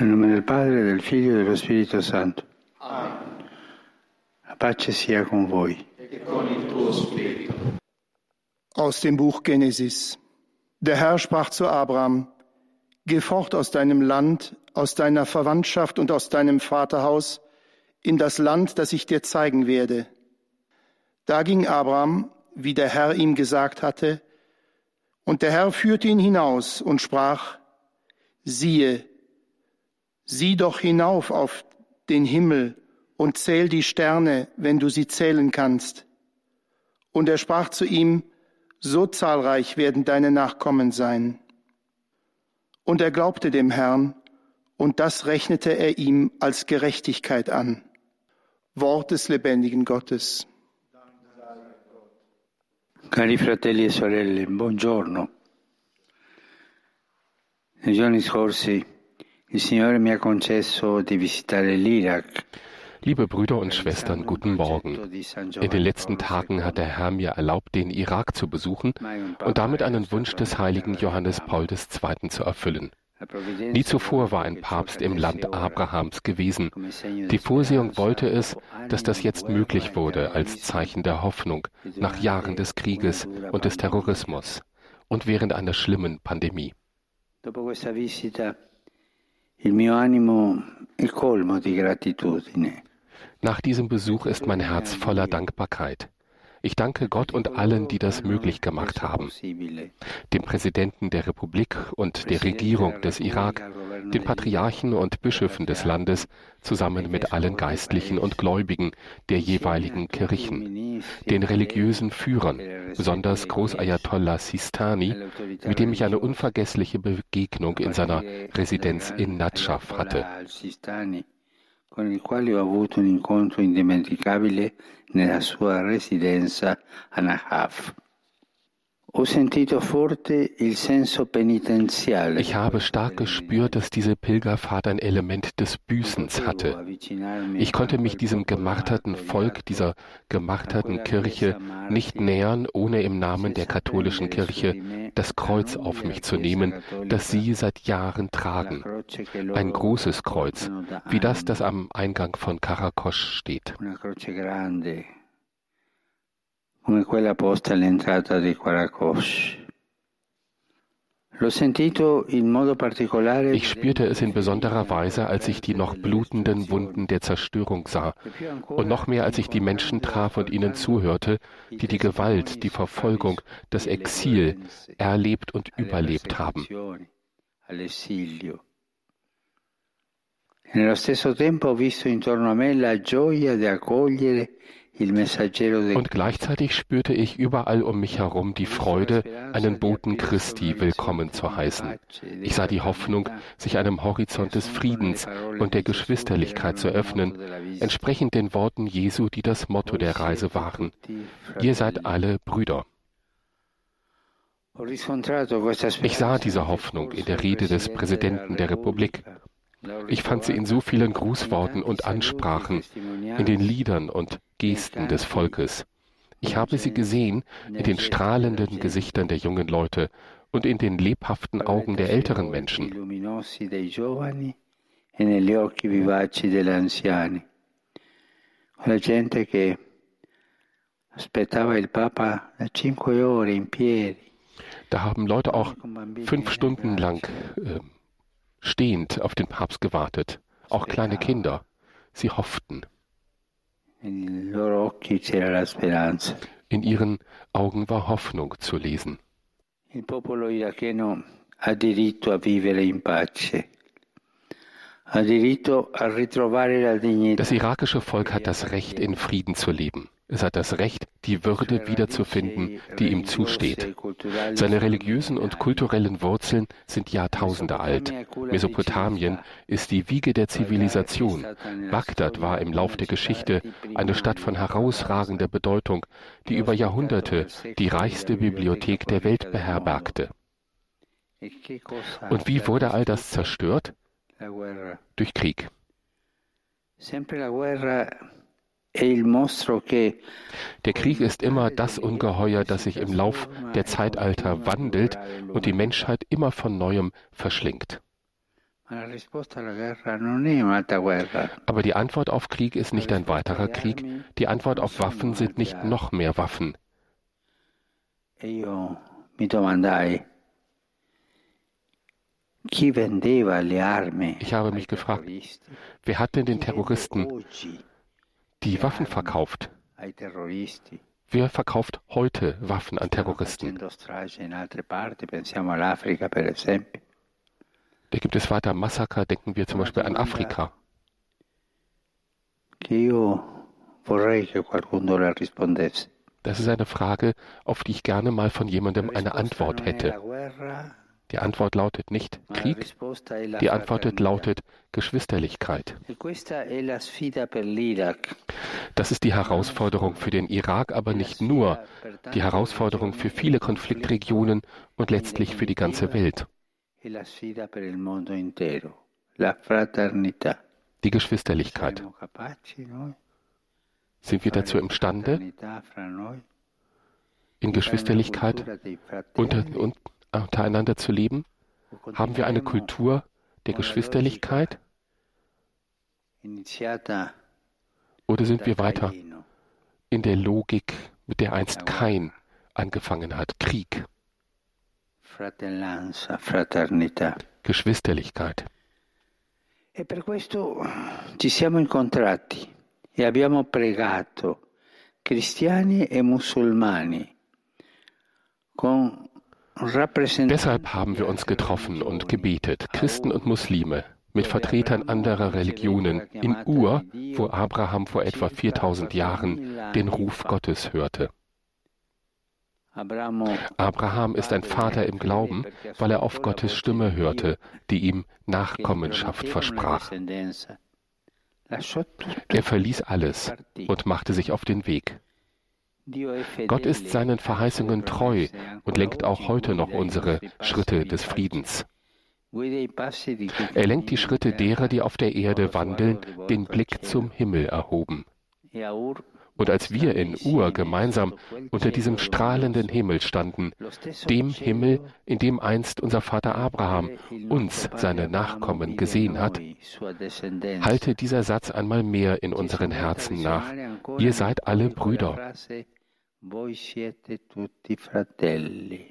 Nel nome del Padre, del Figlio e dello Spirito Santo. Amen. La pace sia con voi. E con il tuo spirito. Aus dem Buch Genesis. Der Herr sprach zu Abraham, Geh fort aus deinem Land, aus deiner Verwandtschaft und aus deinem Vaterhaus in das Land, das ich dir zeigen werde. Da ging Abraham, wie der Herr ihm gesagt hatte, und der Herr führte ihn hinaus und sprach, siehe, sieh doch hinauf auf den Himmel und zähl die Sterne, wenn du sie zählen kannst. Und er sprach zu ihm, so zahlreich werden deine Nachkommen sein. Und er glaubte dem Herrn, und das rechnete er ihm als Gerechtigkeit an. Wort des lebendigen Gottes. Cari fratelli e sorelle, buongiorno. Nei giorni scorsi il Signore mi ha concesso di visitare l'Iraq Liebe Brüder und Schwestern, guten Morgen. In den letzten Tagen hat der Herr mir erlaubt, den Irak zu besuchen und damit einen Wunsch des heiligen Johannes Paul II. zu erfüllen. Nie zuvor war ein Papst im Land Abrahams gewesen. Die Vorsehung wollte es, dass das jetzt möglich wurde als Zeichen der Hoffnung nach Jahren des Krieges und des Terrorismus und während einer schlimmen Pandemie. Nach diesem Besuch ist mein Herz voller Dankbarkeit. Ich danke Gott und allen, die das möglich gemacht haben. Dem Präsidenten der Republik und der Regierung des Irak, den Patriarchen und Bischöfen des Landes, zusammen mit allen Geistlichen und Gläubigen der jeweiligen Kirchen, den religiösen Führern, besonders Großayatollah Sistani, mit dem ich eine unvergessliche Begegnung in seiner Residenz in Nadschaf hatte con il quale ho avuto un incontro indimenticabile nella sua residenza a Nahaf. Ich habe stark gespürt, dass diese Pilgerfahrt ein Element des Büßens hatte. Ich konnte mich diesem gemarterten Volk, dieser gemarterten Kirche nicht nähern, ohne im Namen der katholischen Kirche das Kreuz auf mich zu nehmen, das sie seit Jahren tragen. Ein großes Kreuz, wie das, das am Eingang von Karakosch steht come quella posta all'entrata di Quaracosh. Ich spürte es in besonderer Weise, als ich die noch blutenden Wunden der Zerstörung sah und noch mehr, als ich die Menschen traf und ihnen zuhörte, die die Gewalt, die Verfolgung, das Exil erlebt und überlebt haben. Nello stesso tempo ho visto intorno a me la gioia di accogliere und gleichzeitig spürte ich überall um mich herum die Freude, einen Boten Christi willkommen zu heißen. Ich sah die Hoffnung, sich einem Horizont des Friedens und der Geschwisterlichkeit zu öffnen, entsprechend den Worten Jesu, die das Motto der Reise waren. Ihr seid alle Brüder. Ich sah diese Hoffnung in der Rede des Präsidenten der Republik. Ich fand sie in so vielen Grußworten und Ansprachen, in den Liedern und Gesten des Volkes. Ich habe sie gesehen in den strahlenden Gesichtern der jungen Leute und in den lebhaften Augen der älteren Menschen. Da haben Leute auch fünf Stunden lang äh, stehend auf den Papst gewartet, auch kleine Kinder. Sie hofften. In ihren Augen war Hoffnung zu lesen. Il popolo iracheno ha diritto a vivere in pace. Das irakische Volk hat das Recht, in Frieden zu leben. Es hat das Recht, die Würde wiederzufinden, die ihm zusteht. Seine religiösen und kulturellen Wurzeln sind Jahrtausende alt. Mesopotamien ist die Wiege der Zivilisation. Bagdad war im Lauf der Geschichte eine Stadt von herausragender Bedeutung, die über Jahrhunderte die reichste Bibliothek der Welt beherbergte. Und wie wurde all das zerstört? Durch Krieg. Der Krieg ist immer das Ungeheuer, das sich im Lauf der Zeitalter wandelt und die Menschheit immer von neuem verschlingt. Aber die Antwort auf Krieg ist nicht ein weiterer Krieg. Die Antwort auf Waffen sind nicht noch mehr Waffen. Ich habe mich gefragt, wer hat denn den Terroristen die Waffen verkauft? Wer verkauft heute Waffen an Terroristen? Da gibt es weiter Massaker, denken wir zum Beispiel an Afrika. Das ist eine Frage, auf die ich gerne mal von jemandem eine Antwort hätte. Die Antwort lautet nicht Krieg, die Antwort lautet Geschwisterlichkeit. E das ist die Herausforderung für den Irak, aber nicht nur, die Herausforderung für viele Konfliktregionen und letztlich für die ganze Welt. E die Geschwisterlichkeit. Sind wir dazu imstande, in Geschwisterlichkeit unter, und, untereinander zu leben? Haben wir eine Kultur der Geschwisterlichkeit? Oder sind wir weiter in der Logik, mit der einst Kain angefangen hat, Krieg? Geschwisterlichkeit. E per questo ci siamo incontrati e abbiamo pregato cristiani e musulmani con Deshalb haben wir uns getroffen und gebetet, Christen und Muslime, mit Vertretern anderer Religionen, in Ur, wo Abraham vor etwa 4000 Jahren den Ruf Gottes hörte. Abraham ist ein Vater im Glauben, weil er auf Gottes Stimme hörte, die ihm Nachkommenschaft versprach. Er verließ alles und machte sich auf den Weg. Gott ist seinen Verheißungen treu und lenkt auch heute noch unsere Schritte des Friedens. Er lenkt die Schritte derer, die auf der Erde wandeln, den Blick zum Himmel erhoben. Und als wir in Ur gemeinsam unter diesem strahlenden Himmel standen, dem Himmel, in dem einst unser Vater Abraham uns, seine Nachkommen, gesehen hat, halte dieser Satz einmal mehr in unseren Herzen nach. Ihr seid alle Brüder. Voi siete tutti fratelli.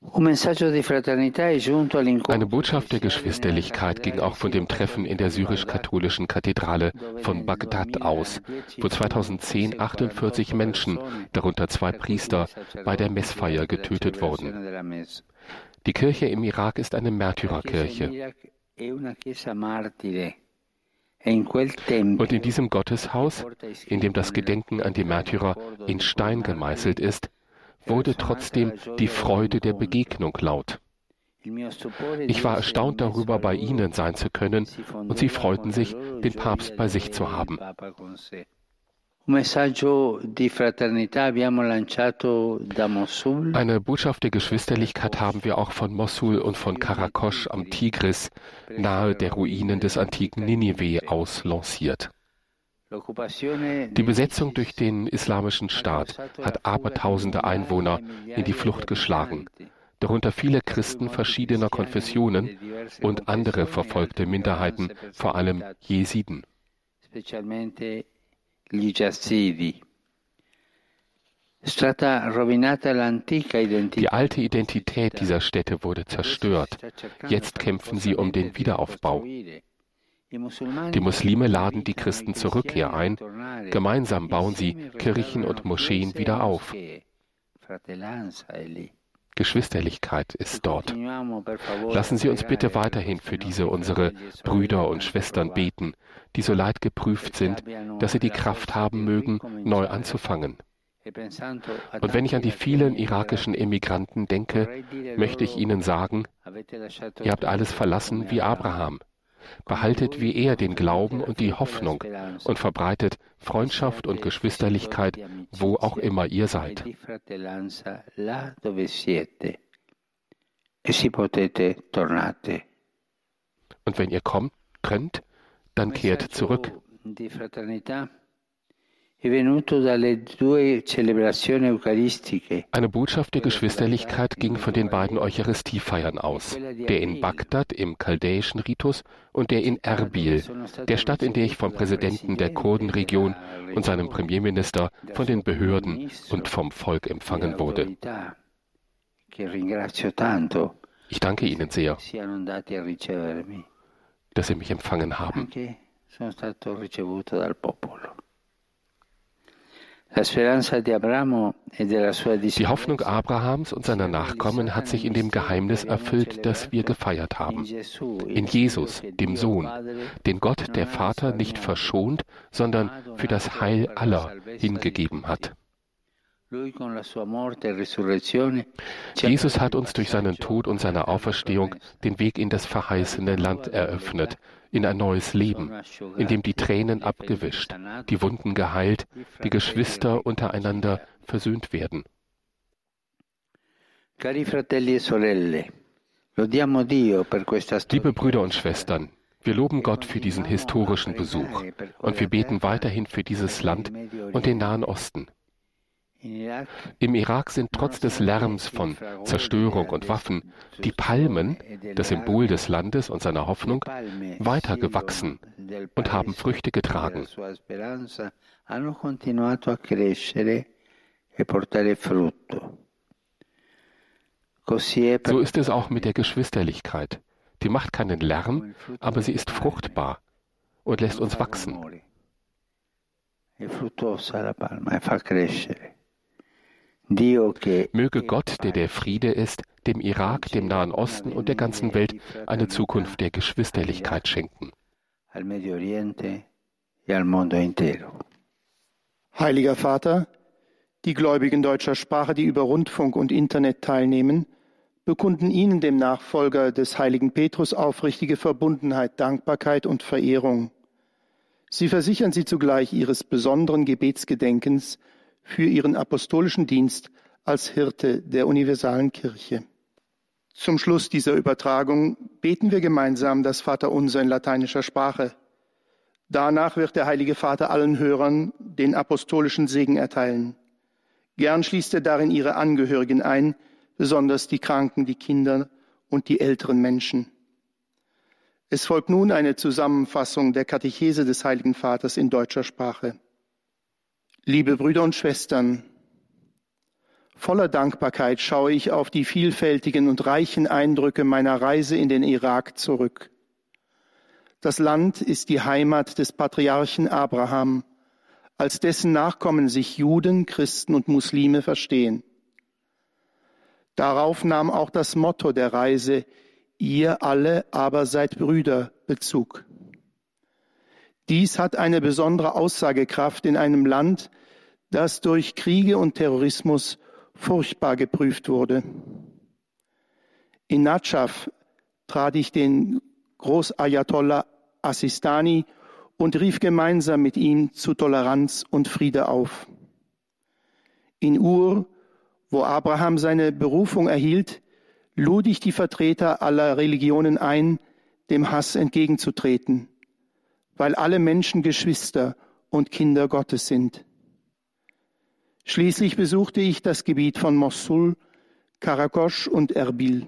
Eine Botschaft der Geschwisterlichkeit ging auch von dem Treffen in der syrisch-katholischen Kathedrale von Bagdad aus, wo 2010 48 Menschen, darunter zwei Priester, bei der Messfeier getötet wurden. Die Kirche im Irak ist eine Märtyrerkirche. Und in diesem Gotteshaus, in dem das Gedenken an die Märtyrer in Stein gemeißelt ist, wurde trotzdem die Freude der Begegnung laut. Ich war erstaunt darüber, bei Ihnen sein zu können, und Sie freuten sich, den Papst bei sich zu haben. Eine Botschaft der Geschwisterlichkeit haben wir auch von Mossul und von Karakosch am Tigris, nahe der Ruinen des antiken Ninive, aus lanciert. Die Besetzung durch den Islamischen Staat hat abertausende Einwohner in die Flucht geschlagen, darunter viele Christen verschiedener Konfessionen und andere verfolgte Minderheiten, vor allem Jesiden. Die alte Identität dieser Städte wurde zerstört. Jetzt kämpfen sie um den Wiederaufbau. Die Muslime laden die Christen zur Rückkehr ein. Gemeinsam bauen sie Kirchen und Moscheen wieder auf. Geschwisterlichkeit ist dort. Lassen Sie uns bitte weiterhin für diese unsere Brüder und Schwestern beten, die so leid geprüft sind, dass sie die Kraft haben mögen, neu anzufangen. Und wenn ich an die vielen irakischen Emigranten denke, möchte ich Ihnen sagen, ihr habt alles verlassen wie Abraham. Behaltet wie er den Glauben und die Hoffnung und verbreitet Freundschaft und Geschwisterlichkeit, wo auch immer ihr seid. Und wenn ihr kommt, könnt, dann kehrt zurück. Eine Botschaft der Geschwisterlichkeit ging von den beiden Eucharistiefeiern aus, der in Bagdad im chaldäischen Ritus und der in Erbil, der Stadt, in der ich vom Präsidenten der Kurdenregion und seinem Premierminister, von den Behörden und vom Volk empfangen wurde. Ich danke Ihnen sehr, dass Sie mich empfangen haben. E Die Hoffnung Abrahams und seiner Nachkommen hat sich in dem Geheimnis erfüllt, das wir gefeiert haben. In Jesus, dem Sohn, den Gott der Vater nicht verschont, sondern für das Heil aller hingegeben hat. E Jesus hat uns durch seinen Tod und seine Auferstehung den Weg in das verheißene Land eröffnet, in ein neues Leben, in dem die Tränen abgewischt, die Wunden geheilt, die Geschwister untereinander versöhnt werden. E Liebe Brüder und Schwestern, wir loben Gott für diesen historischen Besuch und wir beten weiterhin für dieses Land und den Nahen Osten. Im Irak sind trotz des Lärms von Zerstörung und Waffen die Palmen, das Symbol des Landes und seiner Hoffnung, weiter gewachsen und haben Früchte getragen. So ist es auch mit der Geschwisterlichkeit. Die macht keinen Lärm, aber sie ist fruchtbar und lässt uns wachsen. Möge Gott, der der Friede ist, dem Irak, dem Nahen Osten und der ganzen Welt eine Zukunft der Geschwisterlichkeit schenken. E Heiliger Vater, die Gläubigen deutscher Sprache, die über Rundfunk und Internet teilnehmen, bekunden Ihnen, dem Nachfolger des heiligen Petrus, aufrichtige Verbundenheit, Dankbarkeit und Verehrung. Sie versichern Sie zugleich Ihres besonderen Gebetsgedenkens für ihren apostolischen Dienst als Hirte der universalen Kirche. Zum Schluss dieser Übertragung beten wir gemeinsam das Vaterunser in lateinischer Sprache. Danach wird der Heilige Vater allen Hörern den apostolischen Segen erteilen. Gern schließt er darin ihre Angehörigen ein, besonders die Kranken, die Kinder und die älteren Menschen. Es folgt nun eine Zusammenfassung der Katechese des Heiligen Vaters in deutscher Sprache. Liebe Brüder und Schwestern, voller Dankbarkeit schaue ich auf die vielfältigen und reichen Eindrücke meiner Reise in den Irak zurück. Das Land ist die Heimat des Patriarchen Abraham, als dessen Nachkommen sich Juden, Christen und Muslime verstehen. Darauf nahm auch das Motto der Reise Ihr alle aber seid Brüder Bezug. Dies hat eine besondere Aussagekraft in einem Land, das durch Kriege und Terrorismus furchtbar geprüft wurde. In Natschaf trat ich den Großayatollah Assistani und rief gemeinsam mit ihm zu Toleranz und Friede auf. In Ur, wo Abraham seine Berufung erhielt, lud ich die Vertreter aller Religionen ein, dem Hass entgegenzutreten weil alle Menschen Geschwister und Kinder Gottes sind. Schließlich besuchte ich das Gebiet von Mossul, Karakosch und Erbil,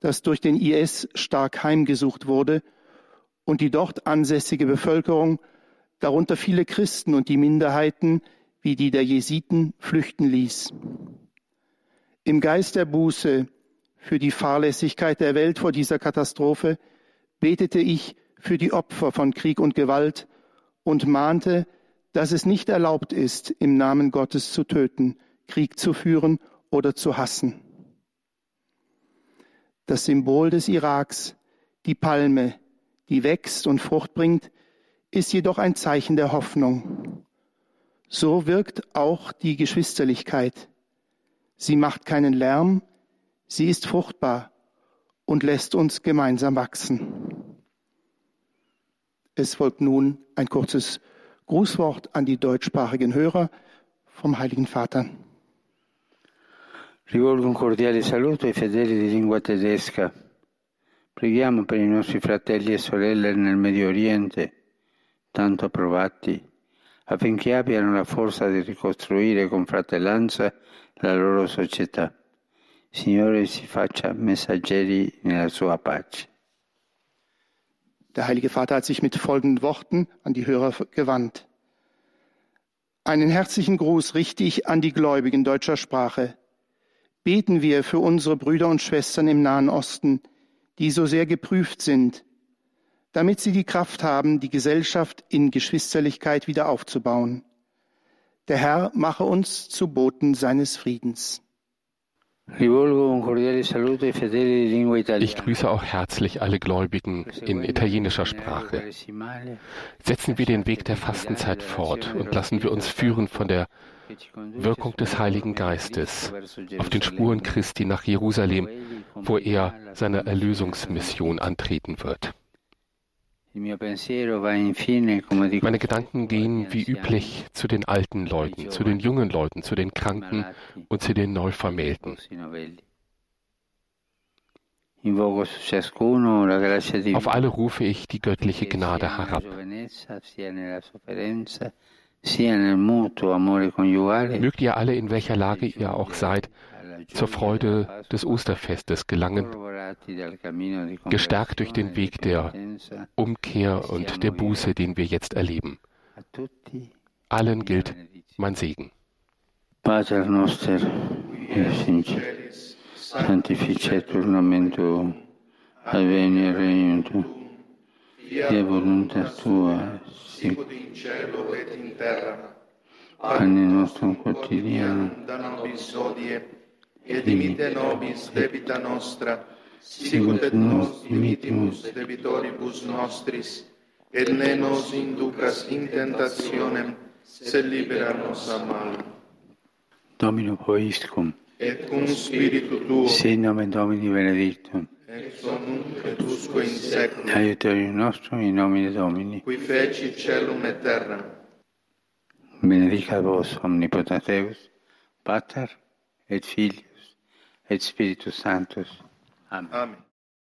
das durch den IS stark heimgesucht wurde und die dort ansässige Bevölkerung, darunter viele Christen und die Minderheiten wie die der Jesiten, flüchten ließ. Im Geist der Buße für die Fahrlässigkeit der Welt vor dieser Katastrophe betete ich für die Opfer von Krieg und Gewalt und mahnte, dass es nicht erlaubt ist, im Namen Gottes zu töten, Krieg zu führen oder zu hassen. Das Symbol des Iraks, die Palme, die wächst und Frucht bringt, ist jedoch ein Zeichen der Hoffnung. So wirkt auch die Geschwisterlichkeit. Sie macht keinen Lärm, sie ist fruchtbar und lässt uns gemeinsam wachsen. Es folgt nun ein kurzes Grußwort an die deutschsprachigen Hörer vom Heiligen Vater. Rivolgo un cordiale saluto ai fedeli di lingua tedesca. Preghiamo per i nostri fratelli e sorelle nel Medio Oriente, tanto provati affinché abbiano la forza di ricostruire con fratellanza la loro società. Signore si faccia messaggeri nella sua pace. Der Heilige Vater hat sich mit folgenden Worten an die Hörer gewandt. Einen herzlichen Gruß richte ich an die Gläubigen deutscher Sprache. Beten wir für unsere Brüder und Schwestern im Nahen Osten, die so sehr geprüft sind, damit sie die Kraft haben, die Gesellschaft in Geschwisterlichkeit wieder aufzubauen. Der Herr mache uns zu Boten seines Friedens. Ich grüße auch herzlich alle Gläubigen in italienischer Sprache. Setzen wir den Weg der Fastenzeit fort und lassen wir uns führen von der Wirkung des Heiligen Geistes auf den Spuren Christi nach Jerusalem, wo er seine Erlösungsmission antreten wird. Meine Gedanken gehen wie üblich zu den alten Leuten, zu den jungen Leuten, zu den Kranken und zu den Neuvermählten. Auf alle rufe ich die göttliche Gnade herab. Mögt ihr alle, in welcher Lage ihr auch seid, zur Freude des Osterfestes gelangen, gestärkt durch den Weg der Umkehr und der Buße, den wir jetzt erleben. Allen gilt mein Segen. Pater noster, sanctificetur nomen tuum, adveni regnum tuum, fiat voluntas tua, sicut in cielo et in terra. Pane nostrum quotidianum da nobis hodie, et dimite nobis debita nostra, sicut et nos dimittimus debitoribus nostris, et ne nos inducas in tentationem, sed libera nos a mal. Domino Poiscum, et cum spiritu tuo, sin nomen Domini benedictum, ex hoc et usque in seculum, aiuterium nostrum in nomine Domini, qui feci celum et terra. Benedicat vos omnipotens Deus, Pater et Filius et Spiritus Sanctus. Amen. Amen.